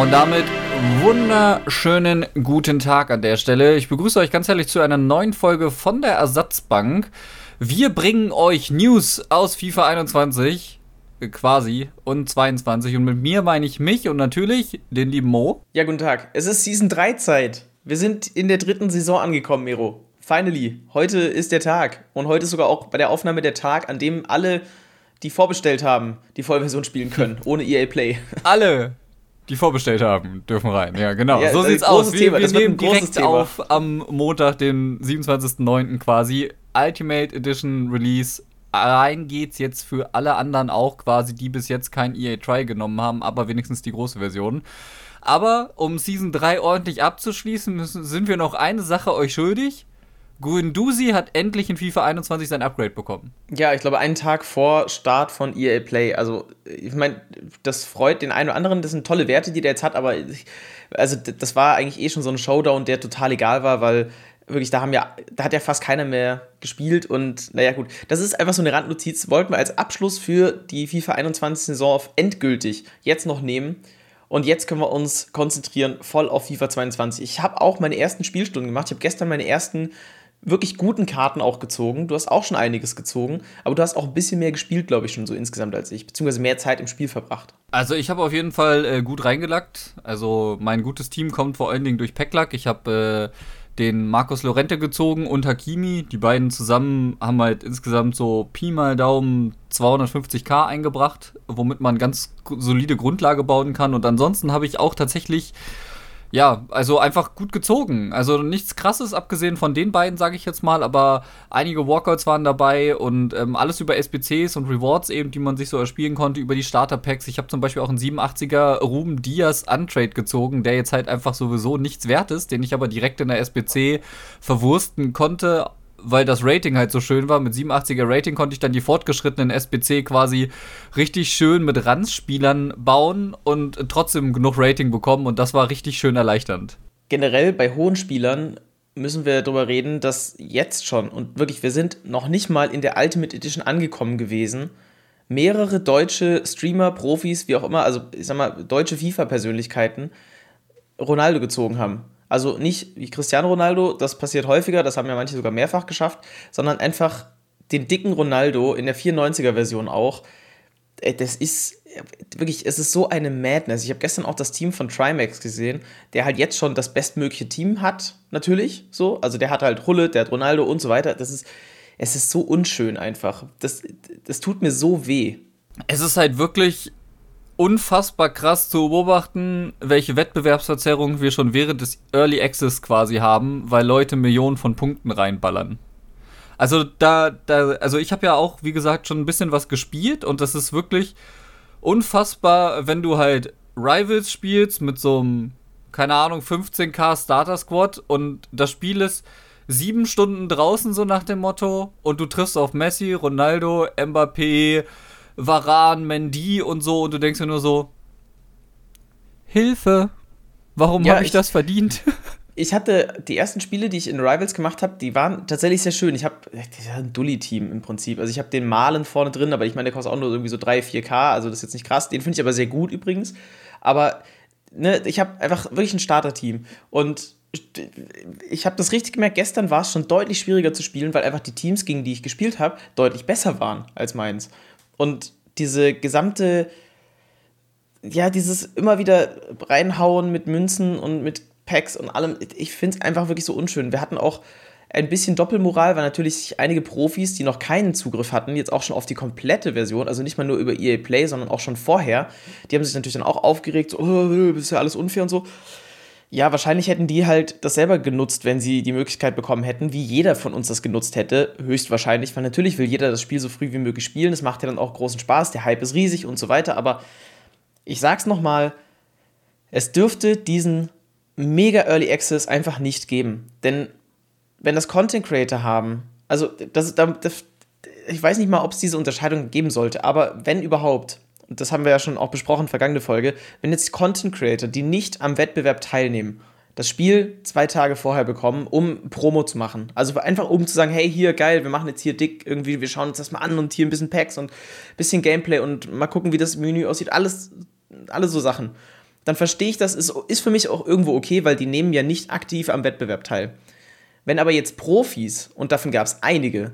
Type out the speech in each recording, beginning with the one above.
Und damit wunderschönen guten Tag an der Stelle. Ich begrüße euch ganz herzlich zu einer neuen Folge von der Ersatzbank. Wir bringen euch News aus FIFA 21 äh, quasi und 22 und mit mir meine ich mich und natürlich den lieben Mo. Ja, guten Tag. Es ist Season 3 Zeit. Wir sind in der dritten Saison angekommen, Miro. Finally, heute ist der Tag und heute ist sogar auch bei der Aufnahme der Tag, an dem alle, die vorbestellt haben, die Vollversion spielen können, ohne EA Play. Alle die vorbestellt haben, dürfen rein. Ja, genau. Ja, so sieht's aus. Wir, wir nehmen direkt Thema. auf am Montag, den 27.09. quasi. Ultimate Edition Release. Rein geht's jetzt für alle anderen auch quasi, die bis jetzt kein EA Try genommen haben, aber wenigstens die große Version. Aber um Season 3 ordentlich abzuschließen, müssen, sind wir noch eine Sache euch schuldig. Guendouzi hat endlich in FIFA 21 sein Upgrade bekommen. Ja, ich glaube, einen Tag vor Start von EA Play. Also, ich meine, das freut den einen oder anderen. Das sind tolle Werte, die der jetzt hat, aber ich, also, das war eigentlich eh schon so ein Showdown, der total egal war, weil wirklich, da haben ja, da hat ja fast keiner mehr gespielt und naja, gut. Das ist einfach so eine Randnotiz. Wollten wir als Abschluss für die FIFA 21 Saison auf endgültig jetzt noch nehmen. Und jetzt können wir uns konzentrieren voll auf FIFA 22. Ich habe auch meine ersten Spielstunden gemacht. Ich habe gestern meine ersten wirklich guten Karten auch gezogen. Du hast auch schon einiges gezogen, aber du hast auch ein bisschen mehr gespielt, glaube ich, schon so insgesamt als ich, beziehungsweise mehr Zeit im Spiel verbracht. Also ich habe auf jeden Fall äh, gut reingelackt. Also mein gutes Team kommt vor allen Dingen durch Packlack. Ich habe äh, den Markus Lorente gezogen und Hakimi. Die beiden zusammen haben halt insgesamt so Pi mal Daumen 250k eingebracht, womit man ganz solide Grundlage bauen kann. Und ansonsten habe ich auch tatsächlich ja, also einfach gut gezogen. Also nichts krasses, abgesehen von den beiden, sage ich jetzt mal, aber einige Walkouts waren dabei und ähm, alles über SBCs und Rewards eben, die man sich so erspielen konnte, über die Starter-Packs. Ich habe zum Beispiel auch einen 87er Ruben Diaz Untrade gezogen, der jetzt halt einfach sowieso nichts wert ist, den ich aber direkt in der SBC verwursten konnte. Weil das Rating halt so schön war, mit 87er Rating konnte ich dann die fortgeschrittenen SBC quasi richtig schön mit Ranzspielern bauen und trotzdem genug Rating bekommen und das war richtig schön erleichternd. Generell bei hohen Spielern müssen wir darüber reden, dass jetzt schon, und wirklich, wir sind noch nicht mal in der Ultimate Edition angekommen gewesen, mehrere deutsche Streamer, Profis, wie auch immer, also ich sag mal, deutsche FIFA-Persönlichkeiten Ronaldo gezogen haben. Also nicht wie Cristiano Ronaldo, das passiert häufiger, das haben ja manche sogar mehrfach geschafft, sondern einfach den dicken Ronaldo in der 94er-Version auch. Das ist wirklich, es ist so eine Madness. Ich habe gestern auch das Team von Trimax gesehen, der halt jetzt schon das bestmögliche Team hat, natürlich. So, also der hat halt Hulle, der hat Ronaldo und so weiter. Das ist, es ist so unschön einfach. Das, das tut mir so weh. Es ist halt wirklich unfassbar krass zu beobachten, welche Wettbewerbsverzerrung wir schon während des Early Access quasi haben, weil Leute Millionen von Punkten reinballern. Also da, da also ich habe ja auch, wie gesagt, schon ein bisschen was gespielt und das ist wirklich unfassbar, wenn du halt Rivals spielst mit so einem, keine Ahnung, 15k Starter Squad und das Spiel ist sieben Stunden draußen, so nach dem Motto, und du triffst auf Messi, Ronaldo, Mbappé, Varan, Mendy und so, und du denkst dir nur so, Hilfe, warum Ja, habe ich, ich- das verdient? Ich hatte die ersten Spiele, die ich in Rivals gemacht habe, die waren tatsächlich sehr schön. Ich habe ein Dully-Team im Prinzip. Also ich habe den Malen vorne drin, aber ich meine, der kostet auch nur irgendwie so 3, 4K, also das ist jetzt nicht krass. Den finde ich aber sehr gut übrigens. Aber ne, ich habe einfach wirklich ein Starter-Team. Und ich habe das richtig gemerkt, gestern war es schon deutlich schwieriger zu spielen, weil einfach die Teams, gegen die ich gespielt habe, deutlich besser waren als meins. Und diese gesamte, ja, dieses immer wieder reinhauen mit Münzen und mit Packs und allem, ich finde es einfach wirklich so unschön. Wir hatten auch ein bisschen Doppelmoral, weil natürlich einige Profis, die noch keinen Zugriff hatten, jetzt auch schon auf die komplette Version, also nicht mal nur über EA Play, sondern auch schon vorher, die haben sich natürlich dann auch aufgeregt, so, oh, das ist ja alles unfair und so. Ja, wahrscheinlich hätten die halt das selber genutzt, wenn sie die Möglichkeit bekommen hätten, wie jeder von uns das genutzt hätte. Höchstwahrscheinlich, weil natürlich will jeder das Spiel so früh wie möglich spielen. Das macht ja dann auch großen Spaß. Der Hype ist riesig und so weiter. Aber ich sag's nochmal, es dürfte diesen mega Early Access einfach nicht geben. Denn wenn das Content Creator haben, also das, das, ich weiß nicht mal, ob es diese Unterscheidung geben sollte, aber wenn überhaupt, das haben wir ja schon auch besprochen, vergangene Folge, wenn jetzt Content Creator, die nicht am Wettbewerb teilnehmen, das Spiel zwei Tage vorher bekommen, um Promo zu machen. Also einfach um zu sagen, hey, hier, geil, wir machen jetzt hier dick irgendwie, wir schauen uns das mal an und hier ein bisschen Packs und ein bisschen Gameplay und mal gucken, wie das Menü aussieht. Alles, alles so Sachen. dann verstehe ich das, ist, ist für mich auch irgendwo okay, weil die nehmen ja nicht aktiv am Wettbewerb teil. Wenn aber jetzt Profis, und davon gab es einige,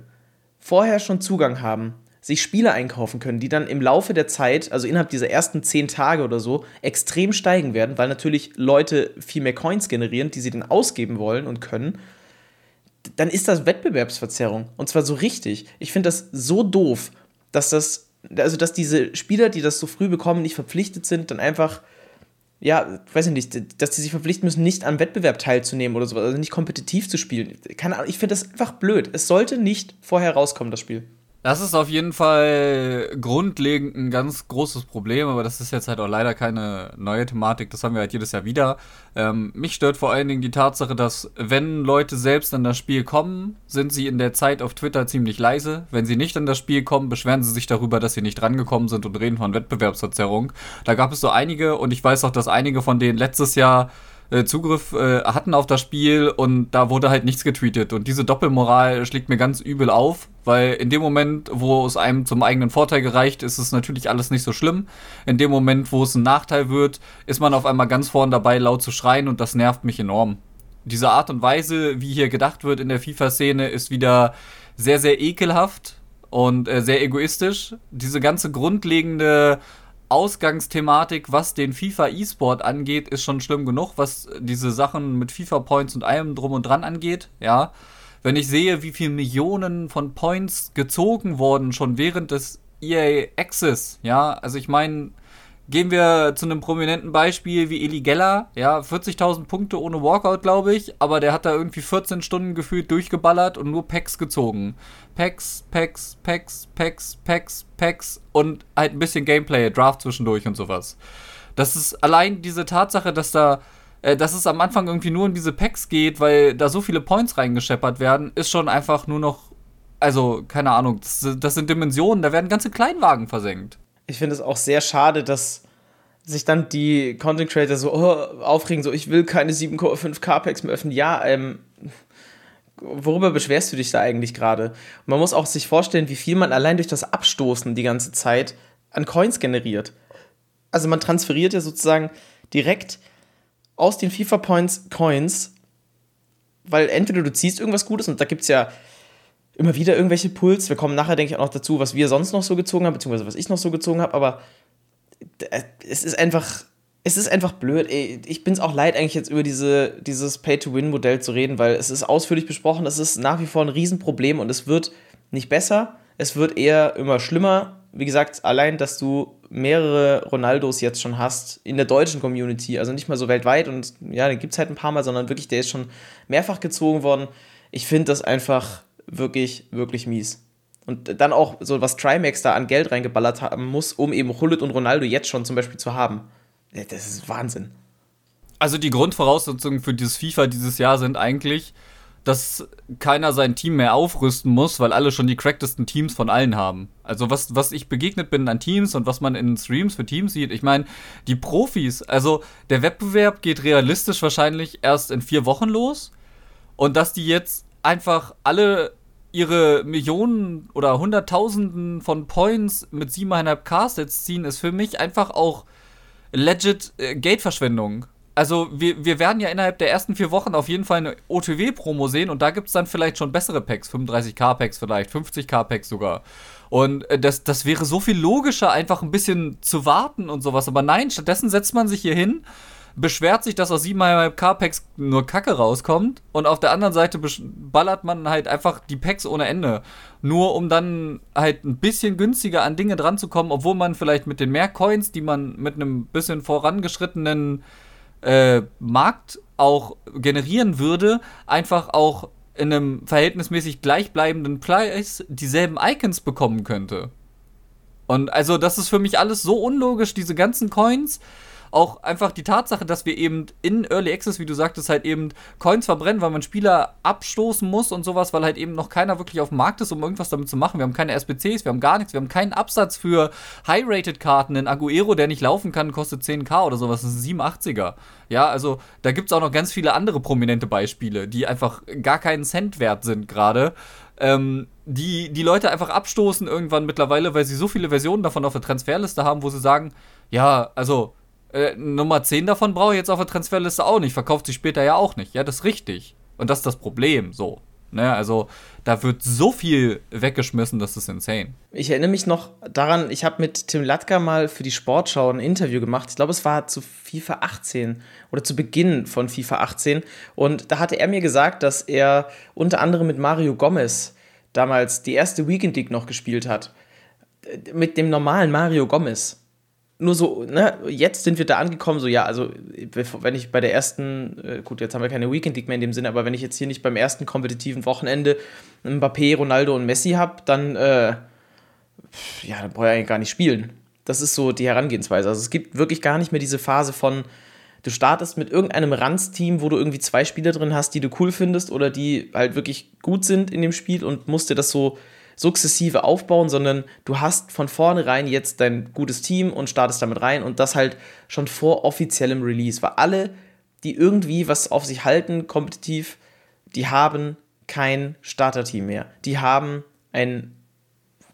vorher schon Zugang haben, sich Spiele einkaufen können, die dann im Laufe der Zeit, also innerhalb dieser ersten zehn Tage oder so, extrem steigen werden, weil natürlich Leute viel mehr Coins generieren, die sie dann ausgeben wollen und können, dann ist das Wettbewerbsverzerrung. Und zwar so richtig. Ich finde das so doof, dass das, also dass diese Spieler, die das so früh bekommen, nicht verpflichtet sind, dann einfach ja, weiß ich nicht, dass die sich verpflichten müssen, nicht am Wettbewerb teilzunehmen oder sowas, also nicht kompetitiv zu spielen. Keine Ahnung, ich finde das einfach blöd. Es sollte nicht vorher rauskommen, das Spiel. Das ist auf jeden Fall grundlegend ein ganz großes Problem, aber das ist jetzt halt auch leider keine neue Thematik. Das haben wir halt jedes Jahr wieder. Ähm, mich stört vor allen Dingen die Tatsache, dass wenn Leute selbst an das Spiel kommen, sind sie in der Zeit auf Twitter ziemlich leise. Wenn sie nicht an das Spiel kommen, beschweren sie sich darüber, dass sie nicht drangekommen sind und reden von Wettbewerbsverzerrung. Da gab es so einige und ich weiß auch, dass einige von denen letztes Jahr äh, Zugriff äh, hatten auf das Spiel und da wurde halt nichts getweetet. Und diese Doppelmoral schlägt mir ganz übel auf, weil in dem Moment, wo es einem zum eigenen Vorteil gereicht, ist es natürlich alles nicht so schlimm. In dem Moment, wo es ein Nachteil wird, ist man auf einmal ganz vorn dabei, laut zu schreien und das nervt mich enorm. Diese Art und Weise, wie hier gedacht wird in der FIFA-Szene, ist wieder sehr, sehr ekelhaft und äh, sehr egoistisch. Diese ganze grundlegende Ausgangsthematik, was den FIFA E-Sport angeht, ist schon schlimm genug, was diese Sachen mit FIFA Points und allem drum und dran angeht, ja. Wenn ich sehe, wie viele Millionen von Points gezogen wurden, schon während des EA Access, ja, also ich meine, Gehen wir zu einem prominenten Beispiel wie Eli Geller, ja, 40.000 Punkte ohne Walkout, glaube ich, aber der hat da irgendwie 14 Stunden gefühlt durchgeballert und nur Packs gezogen. Packs, Packs, Packs, Packs, Packs, Packs und halt ein bisschen Gameplay, Draft zwischendurch und sowas. Das ist allein diese Tatsache, dass da äh, dass es am Anfang irgendwie nur um diese Packs geht, weil da so viele Points reingescheppert werden, ist schon einfach nur noch, also keine Ahnung, das, das sind Dimensionen, da werden ganze Kleinwagen versenkt ich finde es auch sehr schade, dass sich dann die Content Creator so oh, aufregen, so ich will keine 7,5K Packs mehr öffnen. Ja, ähm, worüber beschwerst du dich da eigentlich gerade? Man muss auch sich vorstellen, wie viel man allein durch das Abstoßen die ganze Zeit an Coins generiert. Also man transferiert ja sozusagen direkt aus den FIFA Points Coins, weil entweder du ziehst irgendwas Gutes und da gibt es ja immer wieder irgendwelche Puls. Wir kommen nachher, denke ich, auch noch dazu, was wir sonst noch so gezogen haben, beziehungsweise was ich noch so gezogen habe, aber äh, es ist einfach, es ist einfach blöd. Ich bin es auch leid, eigentlich jetzt über diese, dieses Pay-to-Win-Modell zu reden, weil es ist ausführlich besprochen, es ist nach wie vor ein Riesenproblem und es wird nicht besser, es wird eher immer schlimmer. Wie gesagt, allein, dass du mehrere Ronaldos jetzt schon hast in der deutschen Community, also nicht mal so weltweit und ja, den gibt es halt ein paar Mal, sondern wirklich, der ist schon mehrfach gezogen worden. Ich finde das einfach wirklich, wirklich mies. Und dann auch so, was Trimax da an Geld reingeballert haben muss, um eben Hullet und Ronaldo jetzt schon zum Beispiel zu haben. Das ist Wahnsinn. Also die Grundvoraussetzungen für dieses FIFA dieses Jahr sind eigentlich, dass keiner sein Team mehr aufrüsten muss, weil alle schon die cracktesten Teams von allen haben. Also was, was ich begegnet bin an Teams und was man in Streams für Teams sieht, ich meine, die Profis, also der Wettbewerb geht realistisch wahrscheinlich erst in vier Wochen los. Und dass die jetzt einfach alle ihre Millionen oder Hunderttausenden von Points mit 7,5k Sets ziehen, ist für mich einfach auch legit äh, Geldverschwendung. Also wir, wir werden ja innerhalb der ersten vier Wochen auf jeden Fall eine OTW-Promo sehen und da gibt es dann vielleicht schon bessere Packs, 35k-Packs vielleicht, 50k-Packs sogar. Und äh, das, das wäre so viel logischer, einfach ein bisschen zu warten und sowas. Aber nein, stattdessen setzt man sich hier hin beschwert sich, dass aus 7,5k Packs nur Kacke rauskommt und auf der anderen Seite ballert man halt einfach die Packs ohne Ende. Nur um dann halt ein bisschen günstiger an Dinge dran zu kommen, obwohl man vielleicht mit den mehr Coins, die man mit einem bisschen vorangeschrittenen äh, Markt auch generieren würde, einfach auch in einem verhältnismäßig gleichbleibenden Preis dieselben Icons bekommen könnte. Und also das ist für mich alles so unlogisch, diese ganzen Coins auch einfach die Tatsache, dass wir eben in Early Access, wie du sagtest, halt eben Coins verbrennen, weil man Spieler abstoßen muss und sowas, weil halt eben noch keiner wirklich auf dem Markt ist, um irgendwas damit zu machen. Wir haben keine SPCs, wir haben gar nichts, wir haben keinen Absatz für High-Rated-Karten. Ein Aguero, der nicht laufen kann, kostet 10k oder sowas, das ist ein 87er. Ja, also da gibt es auch noch ganz viele andere prominente Beispiele, die einfach gar keinen Cent wert sind gerade. Ähm, die die Leute einfach abstoßen irgendwann mittlerweile, weil sie so viele Versionen davon auf der Transferliste haben, wo sie sagen, ja, also Äh, Nummer 10 davon brauche ich jetzt auf der Transferliste auch nicht, verkauft sich später ja auch nicht. Ja, das ist richtig. Und das ist das Problem, so. Ne, also da wird so viel weggeschmissen, das ist insane. Ich erinnere mich noch daran, ich habe mit Tim Latka mal für die Sportschau ein Interview gemacht. Ich glaube, es war zu FIFA 18 oder zu Beginn von FIFA 18. Und da hatte er mir gesagt, dass er unter anderem mit Mario Gomez damals die erste Weekend League noch gespielt hat. Mit dem normalen Mario Gomez nur so, ne, jetzt sind wir da angekommen, so ja, also wenn ich bei der ersten, äh, gut, jetzt haben wir keine Weekend League mehr in dem Sinne, aber wenn ich jetzt hier nicht beim ersten kompetitiven Wochenende Mbappé, Ronaldo und Messi habe, dann, äh, ja, dann brauche ich eigentlich gar nicht spielen. Das ist so die Herangehensweise. Also es gibt wirklich gar nicht mehr diese Phase von, du startest mit irgendeinem Ranz-Team, wo du irgendwie zwei Spieler drin hast, die du cool findest oder die halt wirklich gut sind in dem Spiel und musst dir das so sukzessive aufbauen, sondern du hast von vornherein jetzt dein gutes Team und startest damit rein und das halt schon vor offiziellem Release. Weil alle, die irgendwie was auf sich halten, kompetitiv, die haben kein Starter-Team mehr. Die haben ein,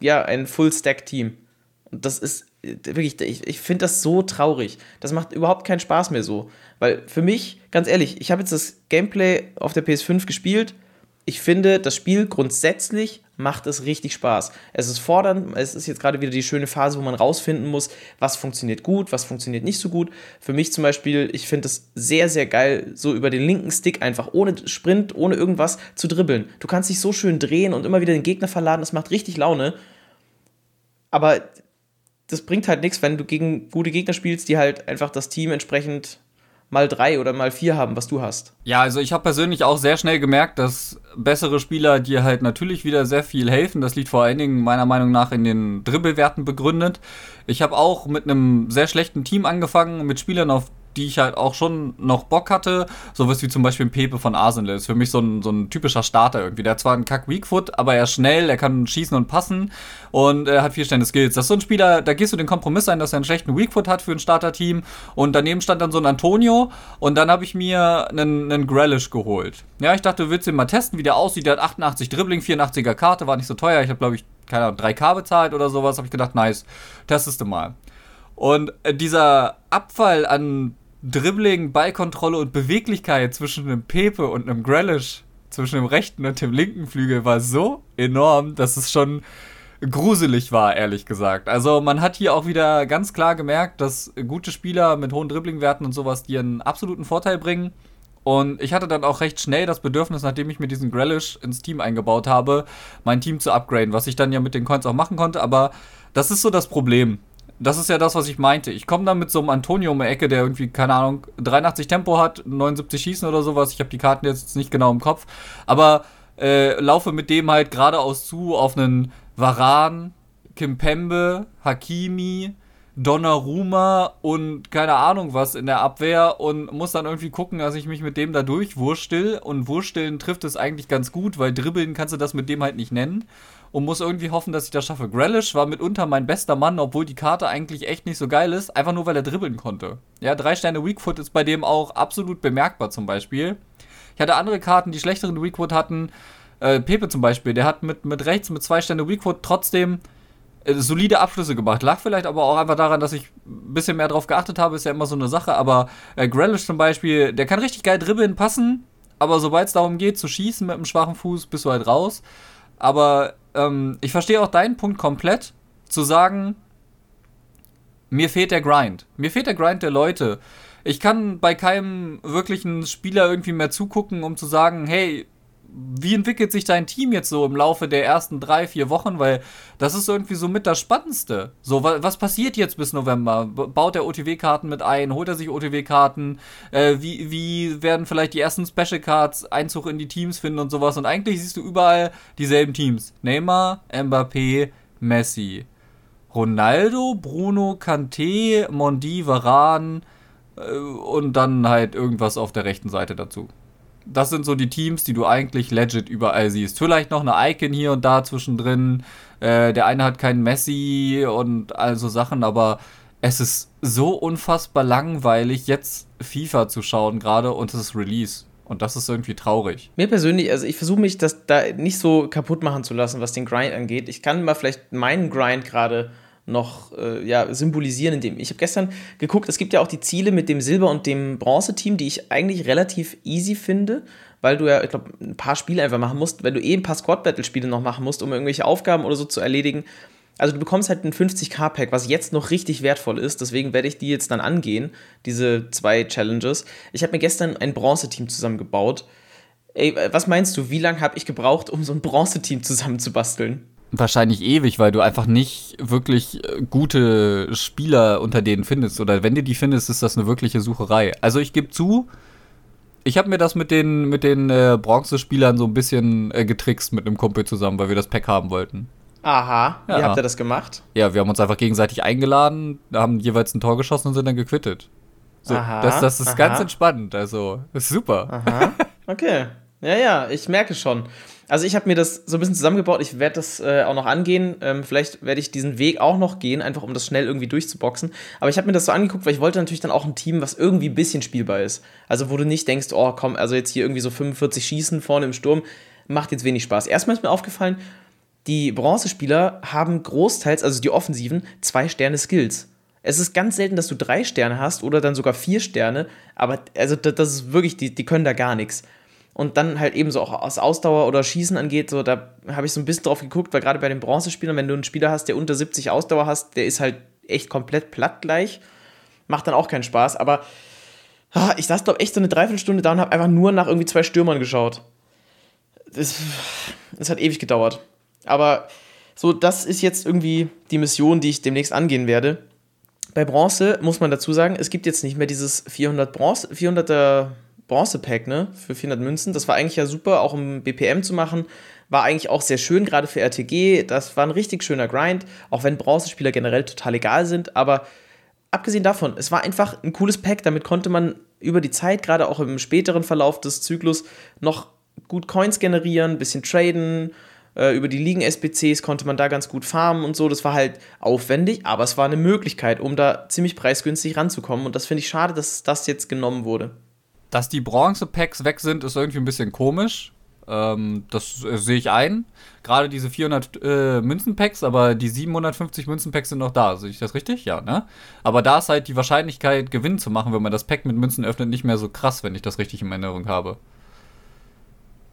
ja, ein Full-Stack-Team. Und das ist wirklich, ich, ich finde das so traurig. Das macht überhaupt keinen Spaß mehr so. Weil für mich, ganz ehrlich, ich habe jetzt das Gameplay auf der PS5 gespielt. Ich finde, das Spiel grundsätzlich macht es richtig Spaß. Es ist fordernd, es ist jetzt gerade wieder die schöne Phase, wo man rausfinden muss, was funktioniert gut, was funktioniert nicht so gut. Für mich zum Beispiel, ich finde es sehr, sehr geil, so über den linken Stick einfach ohne Sprint, ohne irgendwas zu dribbeln. Du kannst dich so schön drehen und immer wieder den Gegner verladen, das macht richtig Laune. Aber das bringt halt nichts, wenn du gegen gute Gegner spielst, die halt einfach das Team entsprechend mal drei oder mal vier haben, was du hast. Ja, also ich habe persönlich auch sehr schnell gemerkt, dass bessere Spieler dir halt natürlich wieder sehr viel helfen. Das liegt vor allen Dingen meiner Meinung nach in den Dribbelwerten begründet. Ich habe auch mit einem sehr schlechten Team angefangen, mit Spielern, auf die ich halt auch schon noch Bock hatte. Sowas wie zum Beispiel Pepe von Arsenal. Ist für mich so ein, so ein typischer Starter irgendwie. Der hat zwar einen kack Weakfoot, aber er ist schnell, er kann schießen und passen und er hat vier Stände Skills. Das ist so ein Spieler, da gehst du den Kompromiss ein, dass er einen schlechten Weakfoot hat für ein Starterteam. Und daneben stand dann so ein Antonio und dann habe ich mir einen, einen Grealish geholt. Ja, ich dachte, du willst ihn mal testen, wie der aussieht. Der hat 88 Dribbling, 84er Karte, war nicht so teuer. Ich habe, glaube ich, keine Ahnung, 3K bezahlt oder sowas. Habe ich gedacht, nice, testest du mal. Und äh, dieser Abfall an Dribbling, Ballkontrolle und Beweglichkeit zwischen einem Pepe und einem Grealish, zwischen dem rechten und dem linken Flügel war so enorm, dass es schon gruselig war, ehrlich gesagt. Also man hat hier auch wieder ganz klar gemerkt, dass gute Spieler mit hohen Dribblingwerten und sowas dir einen absoluten Vorteil bringen. Und ich hatte dann auch recht schnell das Bedürfnis, nachdem ich mir diesen Grealish ins Team eingebaut habe, mein Team zu upgraden, was ich dann ja mit den Coins auch machen konnte. Aber das ist so das Problem das ist ja das, was ich meinte. Ich komme dann mit so einem Antonio um die Ecke, der irgendwie, keine Ahnung, 83 Tempo hat, 79 Schießen oder sowas. Ich habe die Karten jetzt nicht genau im Kopf. Aber äh, laufe mit dem halt geradeaus zu auf einen Varan, Kimpembe, Hakimi, Donnarumma und keine Ahnung was in der Abwehr und muss dann irgendwie gucken, dass ich mich mit dem da durchwurstel. Und wursteln trifft es eigentlich ganz gut, weil dribbeln kannst du das mit dem halt nicht nennen und muss irgendwie hoffen, dass ich das schaffe. Grealish war mitunter mein bester Mann, obwohl die Karte eigentlich echt nicht so geil ist, einfach nur weil er dribbeln konnte. Ja, drei Sterne Weakfoot ist bei dem auch absolut bemerkbar zum Beispiel. Ich hatte andere Karten, die schlechteren Weakfoot hatten. Äh, Pepe zum Beispiel, der hat mit, mit rechts mit zwei Sterne Weakfoot trotzdem äh, solide Abschlüsse gemacht. Lag vielleicht aber auch einfach daran, dass ich ein bisschen mehr drauf geachtet habe, ist ja immer so eine Sache. Aber äh, Grealish zum Beispiel, der kann richtig geil dribbeln, passen, aber sobald es darum geht zu schießen mit einem schwachen Fuß, bist du halt raus. Aber ähm, ich verstehe auch deinen Punkt komplett, zu sagen, mir fehlt der Grind. Mir fehlt der Grind der Leute. Ich kann bei keinem wirklichen Spieler irgendwie mehr zugucken, um zu sagen, hey, wie entwickelt sich dein Team jetzt so im Laufe der ersten drei, vier Wochen? Weil das ist irgendwie so mit das Spannendste. So, was passiert jetzt bis November? Baut er OTW-Karten mit ein? Holt er sich OTW-Karten? Äh, wie, wie werden vielleicht die ersten Special Cards Einzug in die Teams finden und sowas? Und eigentlich siehst du überall dieselben Teams. Neymar, Mbappé, Messi. Ronaldo, Bruno, Kanté, Mondi, Varane äh, und dann halt irgendwas auf der rechten Seite dazu das sind so die Teams, die du eigentlich legit überall siehst. Vielleicht noch eine Icon hier und da zwischendrin. Äh, der eine hat keinen Messi und all so Sachen, aber es ist so unfassbar langweilig, jetzt FIFA zu schauen gerade und es ist Release. Und das ist irgendwie traurig. Mir persönlich, also ich versuche mich das da nicht so kaputt machen zu lassen, was den Grind angeht. Ich kann mal vielleicht meinen Grind gerade noch äh, ja, symbolisieren, indem ich habe gestern geguckt, es gibt ja auch die Ziele mit dem Silber- und dem Bronze-Team, die ich eigentlich relativ easy finde, weil du ja, ich glaube, ein paar Spiele einfach machen musst, wenn du eh ein paar Squad-Battle-Spiele noch machen musst, um irgendwelche Aufgaben oder so zu erledigen. Also du bekommst halt ein 50k-Pack, was jetzt noch richtig wertvoll ist, deswegen werde ich die jetzt dann angehen, diese zwei Challenges. Ich habe mir gestern ein Bronze-Team zusammengebaut. Ey, was meinst du, wie lange habe ich gebraucht, um so ein Bronze-Team zusammenzubasteln? Wahrscheinlich ewig, weil du einfach nicht wirklich äh, gute Spieler unter denen findest. Oder wenn du die findest, ist das eine wirkliche Sucherei. Also ich gebe zu, ich habe mir das mit den, mit den äh, Bronzespielern so ein bisschen äh, getrickst mit einem Kumpel zusammen, weil wir das Pack haben wollten. Aha, ja. wie habt ihr das gemacht? Ja, wir haben uns einfach gegenseitig eingeladen, haben jeweils ein Tor geschossen und sind dann gequittet. So, aha, das, das ist aha. ganz entspannt, also ist super. Aha, okay. Ja, ja, ich merke schon. Also ich habe mir das so ein bisschen zusammengebaut. Ich werde das äh, auch noch angehen. Ähm, vielleicht werde ich diesen Weg auch noch gehen, einfach um das schnell irgendwie durchzuboxen. Aber ich habe mir das so angeguckt, weil ich wollte natürlich dann auch ein Team, was irgendwie ein bisschen spielbar ist. Also wo du nicht denkst, oh komm, also jetzt hier irgendwie so 45 Schießen vorne im Sturm, macht jetzt wenig Spaß. Erstmal ist mir aufgefallen, die Bronzespieler haben großteils, also die Offensiven, zwei Sterne Skills. Es ist ganz selten, dass du drei Sterne hast oder dann sogar vier Sterne, aber also das ist wirklich, die, die können da gar nichts. Und dann halt eben so auch aus Ausdauer oder Schießen angeht, so da habe ich so ein bisschen drauf geguckt, weil gerade bei den Bronzespielern, wenn du einen Spieler hast, der unter 70 Ausdauer hast, der ist halt echt komplett platt gleich. Macht dann auch keinen Spaß, aber ah, ich saß, glaube echt so eine Dreiviertelstunde da und habe einfach nur nach irgendwie zwei Stürmern geschaut. Das, das hat ewig gedauert. Aber so, das ist jetzt irgendwie die Mission, die ich demnächst angehen werde. Bei Bronze muss man dazu sagen, es gibt jetzt nicht mehr dieses 400 Bronze, 400er Bronze-Pack, ne, für 400 Münzen. Das war eigentlich ja super, auch um BPM zu machen. War eigentlich auch sehr schön, gerade für RTG. Das war ein richtig schöner Grind, auch wenn Bronzespieler generell total egal sind. Aber abgesehen davon, es war einfach ein cooles Pack. Damit konnte man über die Zeit, gerade auch im späteren Verlauf des Zyklus, noch gut Coins generieren, ein bisschen traden. Äh, über die Ligen-SBCs konnte man da ganz gut farmen und so. Das war halt aufwendig, aber es war eine Möglichkeit, um da ziemlich preisgünstig ranzukommen. Und das finde ich schade, dass das jetzt genommen wurde. Dass die Bronze-Packs weg sind, ist irgendwie ein bisschen komisch. Ähm, das äh, sehe ich ein. Gerade diese 400 äh, Münzen-Packs, aber die 750 Münzen-Packs sind noch da. Sehe ich das richtig? Ja, ne? Aber da ist halt die Wahrscheinlichkeit, Gewinn zu machen, wenn man das Pack mit Münzen öffnet, nicht mehr so krass, wenn ich das richtig in Erinnerung habe.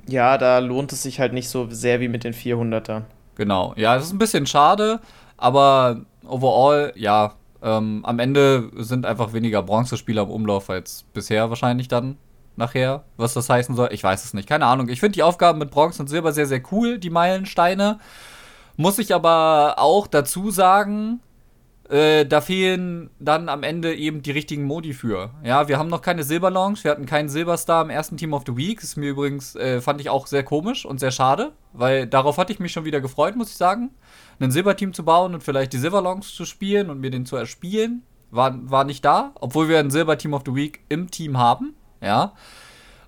Ja, da lohnt es sich halt nicht so sehr wie mit den 400er. Genau. Ja, es ist ein bisschen schade, aber overall, ja, ähm, am Ende sind einfach weniger Bronzespieler im Umlauf als bisher wahrscheinlich dann nachher, was das heißen soll. Ich weiß es nicht, keine Ahnung. Ich finde die Aufgaben mit Bronze und Silber sehr, sehr cool, die Meilensteine. Muss ich aber auch dazu sagen, äh, da fehlen dann am Ende eben die richtigen Modi für. Ja, wir haben noch keine Silberlaunch, wir hatten keinen Silberstar im ersten Team of the Week. Das ist mir übrigens, äh, fand ich auch sehr komisch und sehr schade, weil darauf hatte ich mich schon wieder gefreut, muss ich sagen. Ein Silberteam zu bauen und vielleicht die Silberlaunch zu spielen und mir den zu erspielen, war, war nicht da, obwohl wir ein Silberteam of the Week im Team haben. Ja.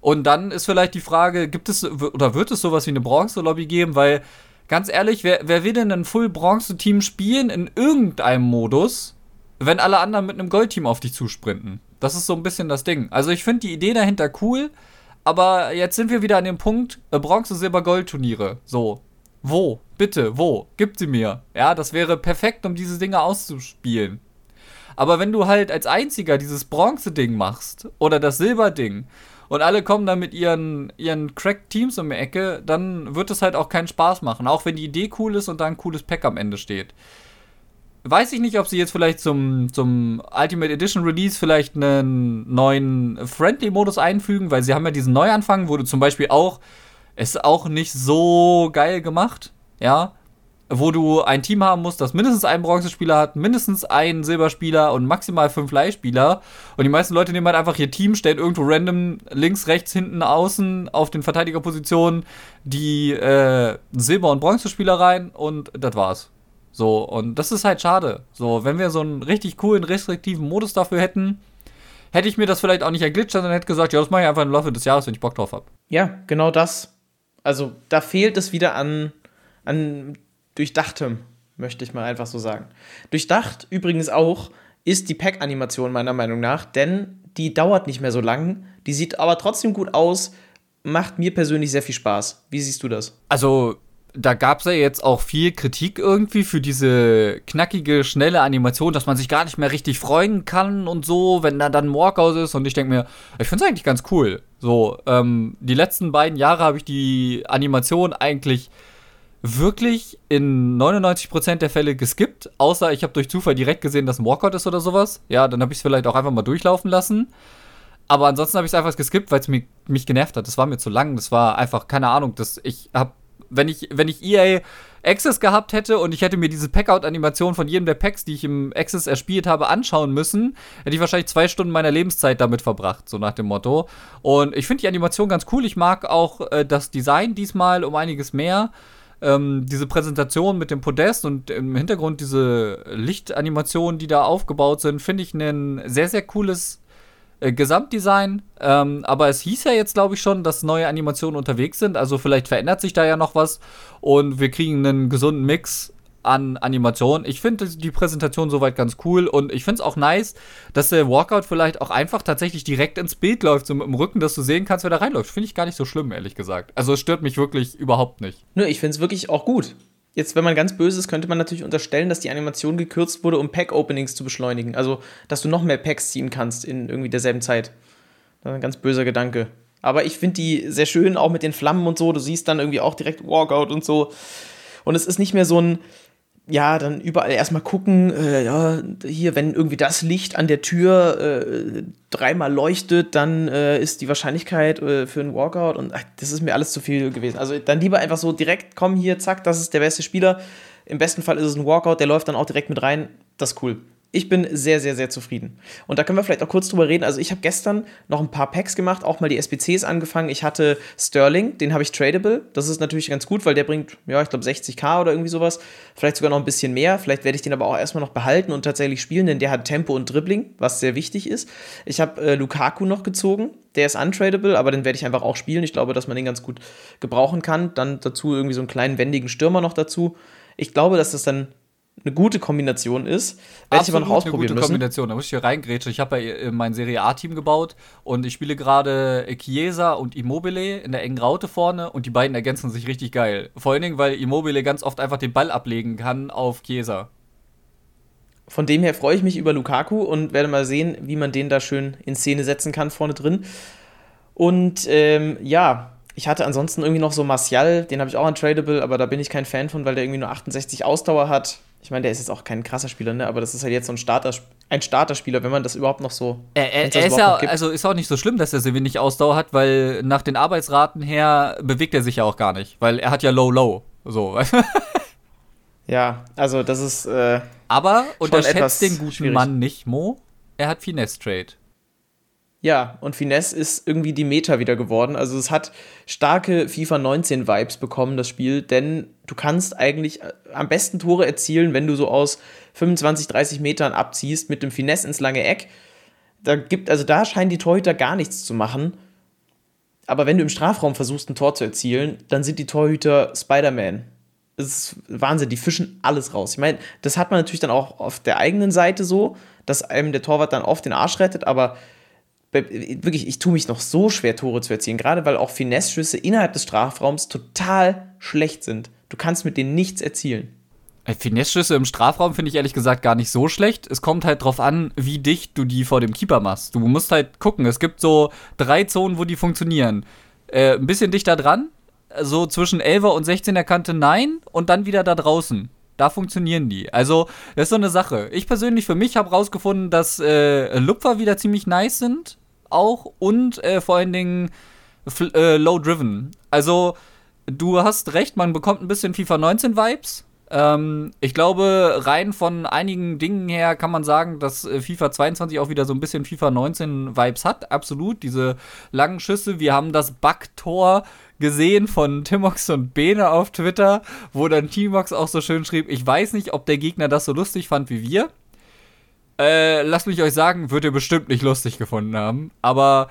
Und dann ist vielleicht die Frage, gibt es oder wird es sowas wie eine Bronze-Lobby geben, weil ganz ehrlich, wer, wer will denn ein Full-Bronze-Team spielen in irgendeinem Modus, wenn alle anderen mit einem Gold-Team auf dich zusprinten? Das ist so ein bisschen das Ding. Also ich finde die Idee dahinter cool, aber jetzt sind wir wieder an dem Punkt äh, Bronze, Silber, Gold-Turniere. So. Wo? Bitte, wo? Gib sie mir. Ja, das wäre perfekt, um diese Dinge auszuspielen. Aber wenn du halt als einziger dieses Bronze-Ding machst oder das Silber-Ding und alle kommen dann mit ihren, ihren Crack-Teams um die Ecke, dann wird es halt auch keinen Spaß machen. Auch wenn die Idee cool ist und da ein cooles Pack am Ende steht. Weiß ich nicht, ob sie jetzt vielleicht zum, zum Ultimate Edition Release vielleicht einen neuen Friendly-Modus einfügen, weil sie haben ja diesen Neuanfang, wo du zum Beispiel auch, ist auch nicht so geil gemacht, ja, wo du ein Team haben musst, das mindestens einen Bronzespieler hat, mindestens einen Silberspieler und maximal fünf Leihspieler. Und die meisten Leute nehmen halt einfach ihr Team, stellen irgendwo random links, rechts, hinten, außen auf den Verteidigerpositionen die äh, Silber- und Bronzespieler rein und das war's. So, und das ist halt schade. So, wenn wir so einen richtig coolen, restriktiven Modus dafür hätten, hätte ich mir das vielleicht auch nicht erglitscht, sondern hätte gesagt, ja, das mache ich einfach im Laufe des Jahres, wenn ich Bock drauf habe. Ja, genau das. Also, da fehlt es wieder an, an durchdachtem, möchte ich mal einfach so sagen. Durchdacht übrigens auch ist die Pack-Animation meiner Meinung nach, denn die dauert nicht mehr so lang, die sieht aber trotzdem gut aus, macht mir persönlich sehr viel Spaß. Wie siehst du das? Also, da gab es ja jetzt auch viel Kritik irgendwie für diese knackige, schnelle Animation, dass man sich gar nicht mehr richtig freuen kann und so, wenn da dann Walkout ist. Und ich denke mir, ich finde es eigentlich ganz cool. So, ähm, die letzten beiden Jahre habe ich die Animation eigentlich wirklich in 99% der Fälle geskippt, außer ich habe durch Zufall direkt gesehen, dass Walkout ist oder sowas. Ja, dann habe ich es vielleicht auch einfach mal durchlaufen lassen. Aber ansonsten habe ich es einfach geskippt, weil es mich, mich genervt hat. Das war mir zu lang. Das war einfach, keine Ahnung, das, ich habe wenn ich, wenn ich EA Access gehabt hätte und ich hätte mir diese Packout-Animation von jedem der Packs, die ich im Access erspielt habe, anschauen müssen, hätte ich wahrscheinlich zwei Stunden meiner Lebenszeit damit verbracht, so nach dem Motto. Und ich finde die Animation ganz cool. Ich mag auch äh, das Design diesmal um einiges mehr. Ähm, diese Präsentation mit dem Podest und im Hintergrund diese Lichtanimationen, die da aufgebaut sind, finde ich ein sehr, sehr cooles äh, Gesamtdesign. Ähm, aber es hieß ja jetzt, glaube ich, schon, dass neue Animationen unterwegs sind. Also vielleicht verändert sich da ja noch was und wir kriegen einen gesunden Mix an Animationen. Ich finde die Präsentation soweit ganz cool und ich finde es auch nice, dass der Walkout vielleicht auch einfach tatsächlich direkt ins Bild läuft, so mit dem Rücken, dass du sehen kannst, wer da reinläuft. Finde ich gar nicht so schlimm, ehrlich gesagt. Also es stört mich wirklich überhaupt nicht. Nö, ich finde es wirklich auch gut. Jetzt, wenn man ganz böse ist, könnte man natürlich unterstellen, dass die Animation gekürzt wurde, um Pack-Openings zu beschleunigen. Also, dass du noch mehr Packs ziehen kannst in irgendwie derselben Zeit. Das ist ein ganz böser Gedanke. Aber ich finde die sehr schön, auch mit den Flammen und so. Du siehst dann irgendwie auch direkt Walkout und so. Und es ist nicht mehr so ein, ja, dann überall erstmal gucken, äh, ja, hier, wenn irgendwie das Licht an der Tür äh, dreimal leuchtet, dann äh, ist die Wahrscheinlichkeit äh, für einen Walkout und ach, das ist mir alles zu viel gewesen. Also dann lieber einfach so direkt, komm hier, zack, das ist der beste Spieler. Im besten Fall ist es ein Walkout, der läuft dann auch direkt mit rein. Das ist cool ich bin sehr, sehr, sehr zufrieden. Und da können wir vielleicht auch kurz drüber reden. Also ich habe gestern noch ein paar Packs gemacht, auch mal die SBCs angefangen. Ich hatte Sterling, den habe ich tradable. Das ist natürlich ganz gut, weil der bringt, ja, ich glaube 60k oder irgendwie sowas. Vielleicht sogar noch ein bisschen mehr. Vielleicht werde ich den aber auch erstmal noch behalten und tatsächlich spielen, denn der hat Tempo und Dribbling, was sehr wichtig ist. Ich habe äh, Lukaku noch gezogen. Der ist untradable, aber den werde ich einfach auch spielen. Ich glaube, dass man den ganz gut gebrauchen kann. Dann dazu irgendwie so einen kleinen wendigen Stürmer noch dazu. Ich glaube, dass das dann eine gute Kombination ist. Werde ich aber noch ausprobieren eine gute müssen. Kombination. Da muss ich hier reingrätschen. Ich habe ja mein Serie A-Team gebaut und ich spiele gerade Chiesa und Immobile in der engen Raute vorne und die beiden ergänzen sich richtig geil. Vor allen Dingen, weil Immobile ganz oft einfach den Ball ablegen kann auf Chiesa. Von dem her freue ich mich über Lukaku und werde mal sehen, wie man den da schön in Szene setzen kann vorne drin. Und ähm, ja, ich hatte ansonsten irgendwie noch so Martial, den habe ich auch an Tradable, aber da bin ich kein Fan von, weil der irgendwie nur 68 Ausdauer hat. Ich meine, der ist jetzt auch kein krasser Spieler, ne? aber das ist halt jetzt so ein, Starter, ein Starterspieler, wenn man das überhaupt noch so. Er, er, er ist ja, also ist auch nicht so schlimm, dass er so wenig Ausdauer hat, weil nach den Arbeitsraten her bewegt er sich ja auch gar nicht, weil er hat ja Low-Low. So. ja, also das ist. Äh, aber unterschätzt den guten schwierig. Mann nicht, Mo. Er hat Finesse-Trade. Ja, und Finesse ist irgendwie die Meta wieder geworden. Also es hat starke FIFA 19 Vibes bekommen, das Spiel, denn du kannst eigentlich äh, am besten Tore erzielen, wenn du so aus 25, 30 Metern abziehst mit dem Finesse ins lange Eck. Da gibt, also da scheinen die Torhüter gar nichts zu machen. Aber wenn du im Strafraum versuchst, ein Tor zu erzielen, dann sind die Torhüter Spider-Man. Das ist Wahnsinn, die fischen alles raus. Ich meine, das hat man natürlich dann auch auf der eigenen Seite so, dass einem der Torwart dann oft den Arsch rettet, aber wirklich, ich tue mich noch so schwer, Tore zu erzielen, gerade weil auch Finesse-Schüsse innerhalb des Strafraums total schlecht sind. Du kannst mit denen nichts erzielen. Äh, Finesse-Schüsse im Strafraum finde ich ehrlich gesagt gar nicht so schlecht. Es kommt halt drauf an, wie dicht du die vor dem Keeper machst. Du musst halt gucken, es gibt so drei Zonen, wo die funktionieren. Äh, ein bisschen dichter dran, so zwischen 11er und 16er Kante nein und dann wieder da draußen. Da funktionieren die. Also, das ist so eine Sache. Ich persönlich für mich habe rausgefunden, dass äh, Lupfer wieder ziemlich nice sind auch und äh, vor allen Dingen äh, Low Driven. Also, du hast recht, man bekommt ein bisschen FIFA 19 Vibes. Ähm, ich glaube, rein von einigen Dingen her kann man sagen, dass äh, FIFA 22 auch wieder so ein bisschen FIFA 19 Vibes hat. Absolut. Diese langen Schüsse. Wir haben das Backtor gesehen von Timox und Bene auf Twitter, wo dann Timox auch so schön schrieb, ich weiß nicht, ob der Gegner das so lustig fand wie wir. Äh, lasst mich euch sagen, wird ihr bestimmt nicht lustig gefunden haben. Aber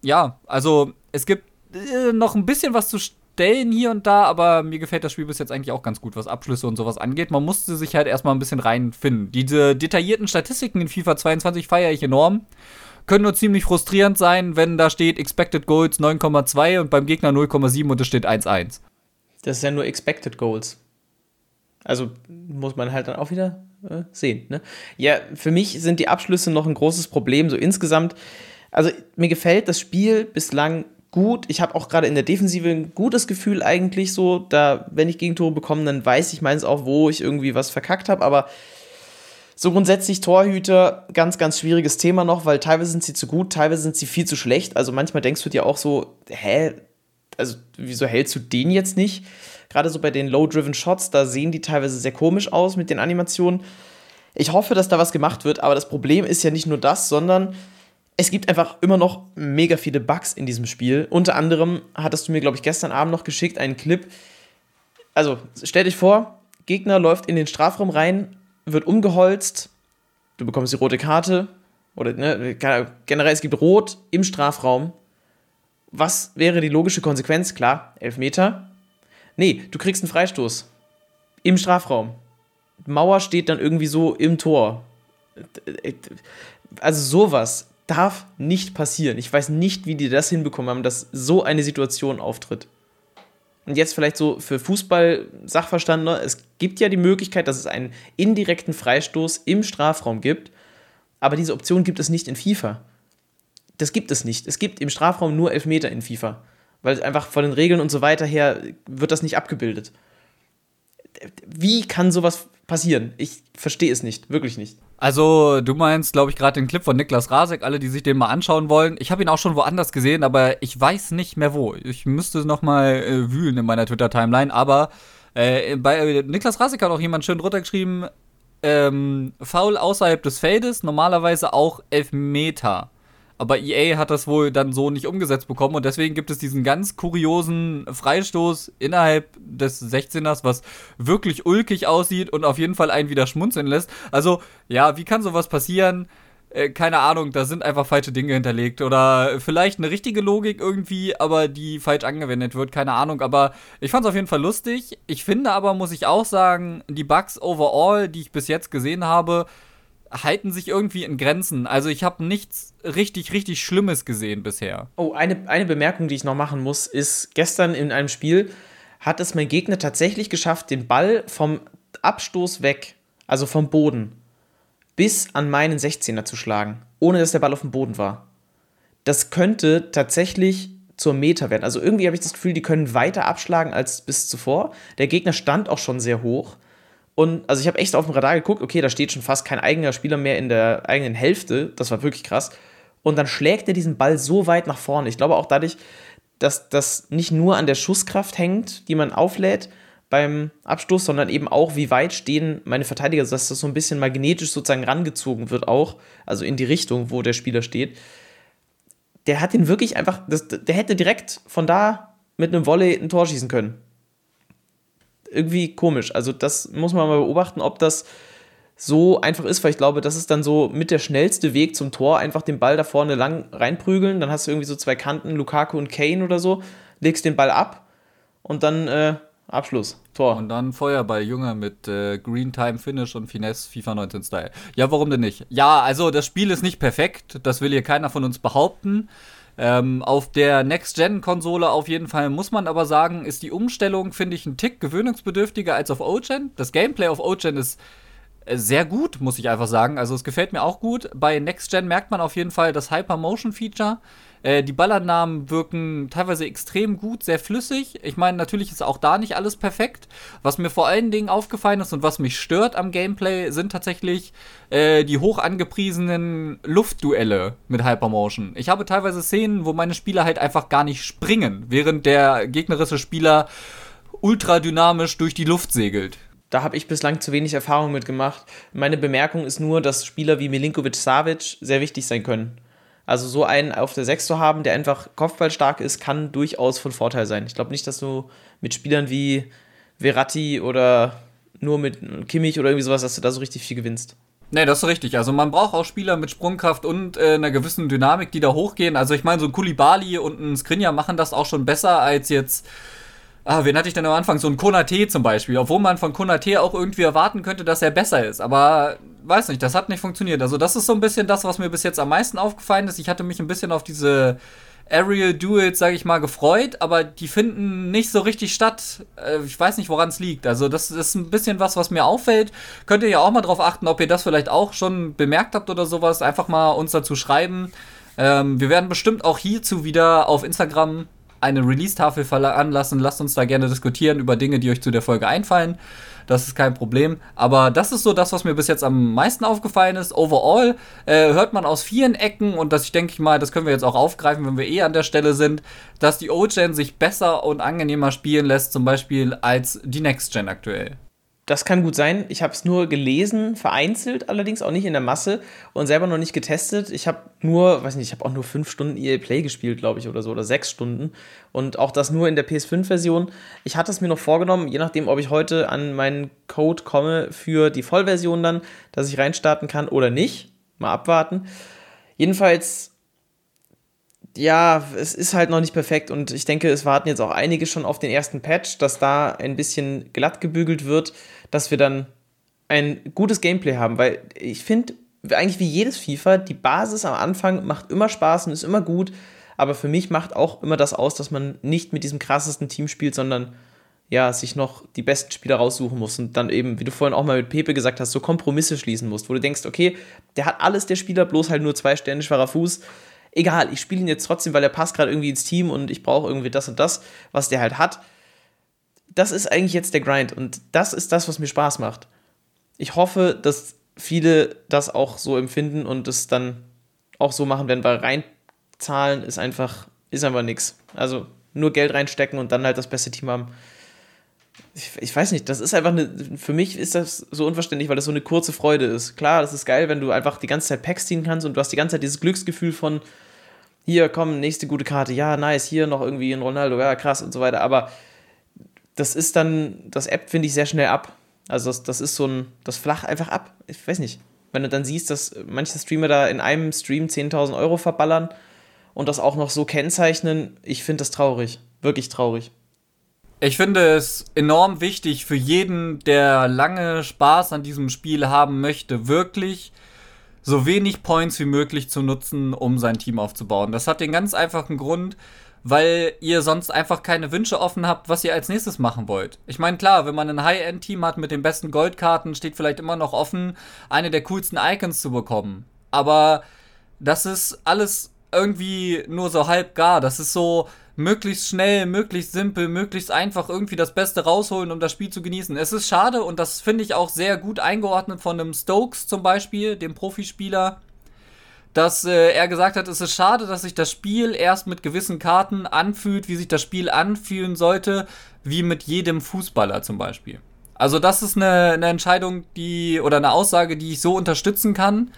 ja, also es gibt äh, noch ein bisschen was zu stellen hier und da, aber mir gefällt das Spiel bis jetzt eigentlich auch ganz gut, was Abschlüsse und sowas angeht. Man musste sich halt erstmal ein bisschen reinfinden. Diese detaillierten Statistiken in FIFA 22 feiere ich enorm. Können nur ziemlich frustrierend sein, wenn da steht Expected Goals 9,2 und beim Gegner 0,7 und es steht 1,1. Das ist ja nur Expected Goals. Also muss man halt dann auch wieder äh, sehen. Ne? Ja, für mich sind die Abschlüsse noch ein großes Problem. So insgesamt, also mir gefällt das Spiel bislang gut. Ich habe auch gerade in der Defensive ein gutes Gefühl eigentlich so. Da, wenn ich Gegentore bekomme, dann weiß ich meins auch, wo ich irgendwie was verkackt habe. Aber so grundsätzlich Torhüter, ganz, ganz schwieriges Thema noch, weil teilweise sind sie zu gut, teilweise sind sie viel zu schlecht. Also manchmal denkst du dir auch so, hä, also wieso hältst du den jetzt nicht? Gerade so bei den Low-Driven Shots, da sehen die teilweise sehr komisch aus mit den Animationen. Ich hoffe, dass da was gemacht wird, aber das Problem ist ja nicht nur das, sondern es gibt einfach immer noch mega viele Bugs in diesem Spiel. Unter anderem hattest du mir, glaube ich, gestern Abend noch geschickt, einen Clip. Also, stell dich vor, Gegner läuft in den Strafraum rein, wird umgeholzt, du bekommst die rote Karte, oder ne, generell es gibt Rot im Strafraum. Was wäre die logische Konsequenz? Klar, Elfmeter. Nee, du kriegst einen Freistoß. Im Strafraum. Mauer steht dann irgendwie so im Tor. Also sowas darf nicht passieren. Ich weiß nicht, wie die das hinbekommen haben, dass so eine Situation auftritt. Und jetzt vielleicht so für Fußball-Sachverstandene, es gibt ja die Möglichkeit, dass es einen indirekten Freistoß im Strafraum gibt, aber diese Option gibt es nicht in FIFA. Das gibt es nicht. Es gibt im Strafraum nur Elfmeter in FIFA weil einfach von den Regeln und so weiter her wird das nicht abgebildet. Wie kann sowas passieren? Ich verstehe es nicht, wirklich nicht. Also, du meinst, glaube ich, gerade den Clip von Niklas Rasek, alle, die sich den mal anschauen wollen. Ich habe ihn auch schon woanders gesehen, aber ich weiß nicht mehr wo. Ich müsste noch mal äh, wühlen in meiner Twitter-Timeline. Aber äh, bei äh, Niklas Rasek hat auch jemand schön drunter geschrieben, ähm, Foul außerhalb des Feldes, normalerweise auch Elfmeter. Aber EA hat das wohl dann so nicht umgesetzt bekommen und deswegen gibt es diesen ganz kuriosen Freistoß innerhalb des 16ers, was wirklich ulkig aussieht und auf jeden Fall einen wieder schmunzeln lässt. Also, ja, wie kann sowas passieren? Äh, keine Ahnung, da sind einfach falsche Dinge hinterlegt oder vielleicht eine richtige Logik irgendwie, aber die falsch angewendet wird, keine Ahnung. Aber ich fand es auf jeden Fall lustig. Ich finde aber, muss ich auch sagen, die Bugs overall, die ich bis jetzt gesehen habe, halten sich irgendwie in Grenzen. Also ich habe nichts richtig, richtig Schlimmes gesehen bisher. Oh, eine, eine Bemerkung, die ich noch machen muss, ist, gestern in einem Spiel hat es mein Gegner tatsächlich geschafft, den Ball vom Abstoß weg, also vom Boden, bis an meinen 16er zu schlagen, ohne dass der Ball auf dem Boden war. Das könnte tatsächlich zur Meter werden. Also irgendwie habe ich das Gefühl, die können weiter abschlagen als bis zuvor. Der Gegner stand auch schon sehr hoch. Und also ich habe echt auf dem Radar geguckt, okay, da steht schon fast kein eigener Spieler mehr in der eigenen Hälfte. Das war wirklich krass. Und dann schlägt er diesen Ball so weit nach vorne. Ich glaube auch dadurch, dass das nicht nur an der Schusskraft hängt, die man auflädt beim Abstoß, sondern eben auch, wie weit stehen meine Verteidiger, dass das so ein bisschen magnetisch sozusagen rangezogen wird auch, also in die Richtung, wo der Spieler steht. Der hat ihn wirklich einfach, das, der hätte direkt von da mit einem Volley ein Tor schießen können irgendwie komisch. Also das muss man mal beobachten, ob das so einfach ist, weil ich glaube, das ist dann so mit der schnellste Weg zum Tor, einfach den Ball da vorne lang reinprügeln, dann hast du irgendwie so zwei Kanten, Lukaku und Kane oder so, legst den Ball ab und dann äh, Abschluss, Tor. Und dann Feuerball, Junge, mit äh, Green Time Finish und Finesse FIFA 19 Style. Ja, warum denn nicht? Ja, also das Spiel ist nicht perfekt, das will hier keiner von uns behaupten. Ähm, auf der Next-Gen-Konsole auf jeden Fall muss man aber sagen, ist die Umstellung, finde ich, ein Tick gewöhnungsbedürftiger als auf O-Gen. Das Gameplay auf O-Gen ist sehr gut, muss ich einfach sagen. Also es gefällt mir auch gut. Bei Next Gen merkt man auf jeden Fall das Hyper-Motion Feature. Äh, die Ballernamen wirken teilweise extrem gut, sehr flüssig. Ich meine, natürlich ist auch da nicht alles perfekt. Was mir vor allen Dingen aufgefallen ist und was mich stört am Gameplay, sind tatsächlich äh, die hoch angepriesenen Luftduelle mit Hypermotion. Ich habe teilweise Szenen, wo meine Spieler halt einfach gar nicht springen, während der gegnerische Spieler ultra dynamisch durch die Luft segelt da habe ich bislang zu wenig Erfahrung mitgemacht. Meine Bemerkung ist nur, dass Spieler wie Milinkovic Savic sehr wichtig sein können. Also so einen auf der 6 zu haben, der einfach kopfballstark ist, kann durchaus von Vorteil sein. Ich glaube nicht, dass du mit Spielern wie Verratti oder nur mit Kimmich oder irgendwie sowas, dass du da so richtig viel gewinnst. Nee, das ist richtig. Also man braucht auch Spieler mit Sprungkraft und äh, einer gewissen Dynamik, die da hochgehen. Also ich meine, so ein Kulibali und ein Skriniar machen das auch schon besser als jetzt ah, wen hatte ich denn am Anfang? So ein Konate zum Beispiel. Obwohl man von Konate auch irgendwie erwarten könnte, dass er besser ist. Aber weiß nicht, das hat nicht funktioniert. Also, das ist so ein bisschen das, was mir bis jetzt am meisten aufgefallen ist. Ich hatte mich ein bisschen auf diese Aerial Duels, sage ich mal, gefreut, aber die finden nicht so richtig statt. Äh, ich weiß nicht, woran es liegt. Also das ist ein bisschen was, was mir auffällt. Könnt ihr ja auch mal drauf achten, ob ihr das vielleicht auch schon bemerkt habt oder sowas. Einfach mal uns dazu schreiben. Ähm, wir werden bestimmt auch hierzu wieder auf Instagram eine Release-Tafel veranlassen. Lasst uns da gerne diskutieren über Dinge, die euch zu der Folge einfallen. Das ist kein Problem. Aber das ist so das, was mir bis jetzt am meisten aufgefallen ist. Overall äh, hört man aus vielen Ecken, und das ich denke ich mal, das können wir jetzt auch aufgreifen, wenn wir eh an der Stelle sind, dass die Old Gen sich besser und angenehmer spielen lässt, zum Beispiel als die Next Gen aktuell. Das kann gut sein. Ich habe es nur gelesen, vereinzelt, allerdings auch nicht in der Masse und selber noch nicht getestet. Ich habe nur, weiß nicht, ich habe auch nur fünf Stunden EA Play gespielt, glaube ich, oder so, oder sechs Stunden. Und auch das nur in der PS5-Version. Ich hatte es mir noch vorgenommen, je nachdem, ob ich heute an meinen Code komme für die Vollversion dann, dass ich reinstarten kann oder nicht. Mal abwarten. Jedenfalls ja, es ist halt noch nicht perfekt und ich denke, es warten jetzt auch einige schon auf den ersten Patch, dass da ein bisschen glatt gebügelt wird, dass wir dann ein gutes Gameplay haben, weil ich finde, eigentlich wie jedes FIFA, die Basis am Anfang macht immer Spaß und ist immer gut, aber für mich macht auch immer das aus, dass man nicht mit diesem krassesten Team spielt, sondern ja, sich noch die besten Spieler raussuchen muss und dann eben, wie du vorhin auch mal mit Pepe gesagt hast, so Kompromisse schließen musst, wo du denkst, okay, der hat alles, der Spieler, bloß halt nur zwei Sterne schwerer Fuß egal, ich spiele ihn jetzt trotzdem, weil er passt gerade irgendwie ins Team und ich brauche irgendwie das und das, was der halt hat. Das ist eigentlich jetzt der Grind und das ist das, was mir Spaß macht. Ich hoffe, dass viele das auch so empfinden und es dann auch so machen werden, weil reinzahlen ist einfach, ist einfach nichts. Also nur Geld reinstecken und dann halt das beste Team haben. Ich, ich, weiß nicht, das ist einfach eine, für mich ist das so unverständlich, weil das so eine kurze Freude ist. Klar, das ist geil, wenn du einfach die ganze Zeit Packs ziehen kannst und du hast die ganze Zeit dieses Glücksgefühl von, hier, komm, nächste gute Karte, ja, nice, hier noch irgendwie ein Ronaldo, ja, krass und so weiter. Aber das ist dann, das App finde ich sehr schnell ab. Also das, das ist so ein, das flach einfach ab. Ich weiß nicht. Wenn du dann siehst, dass manche Streamer da in einem Stream 10.000 Euro verballern und das auch noch so kennzeichnen, ich finde das traurig. Wirklich traurig. Ich finde es enorm wichtig für jeden, der lange Spaß an diesem Spiel haben möchte, wirklich so wenig Points wie möglich zu nutzen, um sein Team aufzubauen. Das hat den ganz einfachen Grund, weil ihr sonst einfach keine Wünsche offen habt, was ihr als nächstes machen wollt. Ich meine, klar, wenn man ein High-End-Team hat mit den besten Goldkarten, steht vielleicht immer noch offen, eine der coolsten Icons zu bekommen. Aber das ist alles irgendwie nur so halb gar. Das ist so, möglichst schnell, möglichst simpel, möglichst einfach irgendwie das Beste rausholen, um das Spiel zu genießen. Es ist schade und das finde ich auch sehr gut eingeordnet von einem Stokes zum Beispiel, dem Profispieler, dass äh, er gesagt hat, es ist schade, dass sich das Spiel erst mit gewissen Karten anfühlt, wie sich das Spiel anfühlen sollte, wie mit jedem Fußballer zum Beispiel. Also das ist eine, eine Entscheidung, die oder eine Aussage, die ich so unterstützen kann.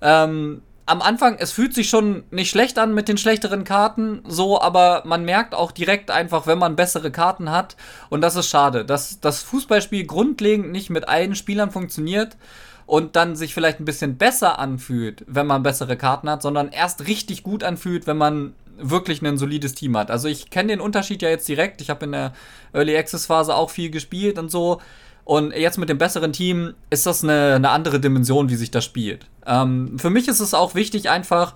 Ähm, am Anfang, es fühlt sich schon nicht schlecht an mit den schlechteren Karten, so, aber man merkt auch direkt einfach, wenn man bessere Karten hat. Und das ist schade, dass das Fußballspiel grundlegend nicht mit allen Spielern funktioniert und dann sich vielleicht ein bisschen besser anfühlt, wenn man bessere Karten hat, sondern erst richtig gut anfühlt, wenn man wirklich ein solides Team hat. Also ich kenne den Unterschied ja jetzt direkt. Ich habe in der Early Access Phase auch viel gespielt und so. Und jetzt mit dem besseren Team ist das eine, eine andere Dimension, wie sich das spielt. Ähm, für mich ist es auch wichtig, einfach,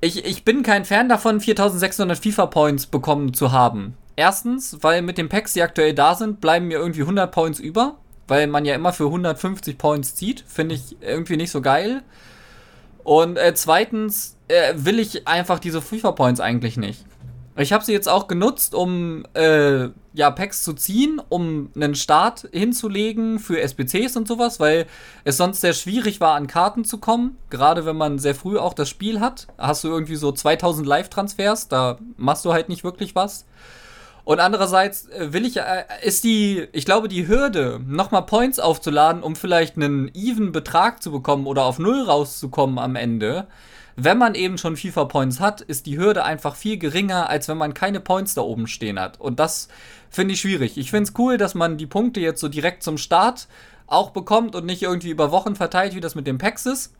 ich, ich bin kein Fan davon, 4600 FIFA-Points bekommen zu haben. Erstens, weil mit den Packs, die aktuell da sind, bleiben mir irgendwie 100 Points über, weil man ja immer für 150 Points zieht. Finde ich irgendwie nicht so geil. Und äh, zweitens äh, will ich einfach diese FIFA-Points eigentlich nicht. Ich habe sie jetzt auch genutzt, um äh, ja, Packs zu ziehen, um einen Start hinzulegen für SBCs und sowas, weil es sonst sehr schwierig war, an Karten zu kommen. Gerade wenn man sehr früh auch das Spiel hat, hast du irgendwie so 2000 Live-Transfers, da machst du halt nicht wirklich was. Und andererseits äh, will ich, äh, ist die, ich glaube, die Hürde, nochmal Points aufzuladen, um vielleicht einen even Betrag zu bekommen oder auf Null rauszukommen am Ende, wenn man eben schon FIFA Points hat, ist die Hürde einfach viel geringer, als wenn man keine Points da oben stehen hat. Und das finde ich schwierig. Ich finde es cool, dass man die Punkte jetzt so direkt zum Start auch bekommt und nicht irgendwie über Wochen verteilt, wie das mit dem Packs ist.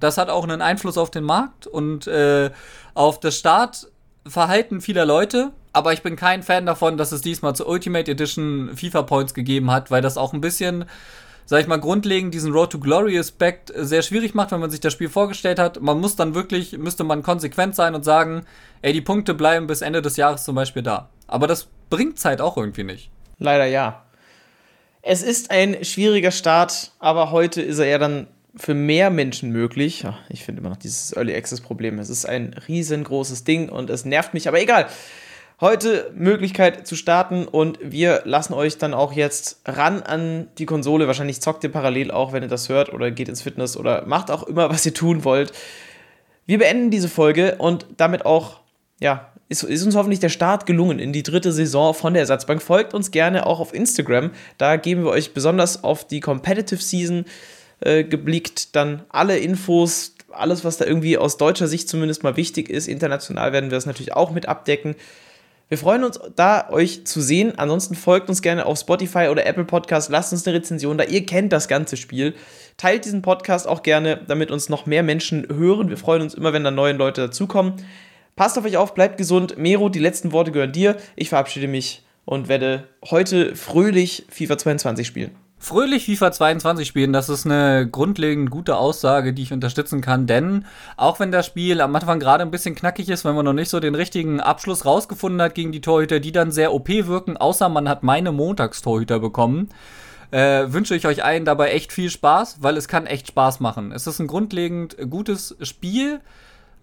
Das hat auch einen Einfluss auf den Markt und äh, auf das Startverhalten vieler Leute. Aber ich bin kein Fan davon, dass es diesmal zur Ultimate Edition FIFA Points gegeben hat, weil das auch ein bisschen sag ich mal, grundlegend diesen Road to Glory Aspekt sehr schwierig macht, wenn man sich das Spiel vorgestellt hat. Man muss dann wirklich, müsste man konsequent sein und sagen, ey, die Punkte bleiben bis Ende des Jahres zum Beispiel da. Aber das bringt Zeit auch irgendwie nicht. Leider ja. Es ist ein schwieriger Start, aber heute ist er ja dann für mehr Menschen möglich. Ich finde immer noch dieses Early Access Problem. Es ist ein riesengroßes Ding und es nervt mich, aber egal. Heute Möglichkeit zu starten und wir lassen euch dann auch jetzt ran an die Konsole. Wahrscheinlich zockt ihr parallel auch, wenn ihr das hört oder geht ins Fitness oder macht auch immer, was ihr tun wollt. Wir beenden diese Folge und damit auch, ja, ist, ist, uns hoffentlich der Start gelungen in die dritte Saison von der Ersatzbank. Folgt uns gerne auch auf Instagram. Da geben wir euch besonders auf die Competitive Season äh, geblickt dann alle Infos, alles, was da irgendwie aus deutscher Sicht zumindest mal wichtig ist. International werden wir das natürlich auch mit abdecken. Wir freuen uns da, euch zu sehen. Ansonsten folgt uns gerne auf Spotify oder Apple Podcast. Lasst uns eine Rezension da. Ihr kennt das ganze Spiel. Teilt diesen Podcast auch gerne, damit uns noch mehr Menschen hören. Wir freuen uns immer, wenn da neue Leute dazukommen. Passt auf euch auf, bleibt gesund. Mero, die letzten Worte gehören dir. Ich verabschiede mich und werde heute fröhlich FIFA 22 spielen. Fröhlich FIFA 22 spielen, das ist eine grundlegend gute Aussage, die ich unterstützen kann, denn auch wenn das Spiel am Anfang gerade ein bisschen knackig ist, wenn man noch nicht so den richtigen Abschluss rausgefunden hat gegen die Torhüter, die dann sehr OP wirken, außer man hat meine Montagstorhüter bekommen, äh, wünsche ich euch allen dabei echt viel Spaß, weil es kann echt Spaß machen. Es ist ein grundlegend gutes Spiel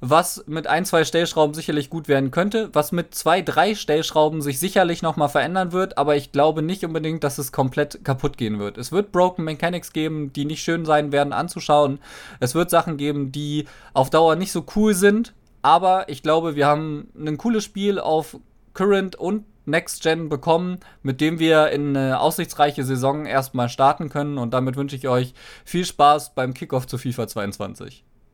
was mit ein, zwei Stellschrauben sicherlich gut werden könnte, was mit zwei, drei Stellschrauben sich sicherlich nochmal verändern wird, aber ich glaube nicht unbedingt, dass es komplett kaputt gehen wird. Es wird Broken Mechanics geben, die nicht schön sein werden anzuschauen. Es wird Sachen geben, die auf Dauer nicht so cool sind, aber ich glaube, wir haben ein cooles Spiel auf Current und Next Gen bekommen, mit dem wir in eine aussichtsreiche Saison erstmal starten können. Und damit wünsche ich euch viel Spaß beim Kickoff zu FIFA 22.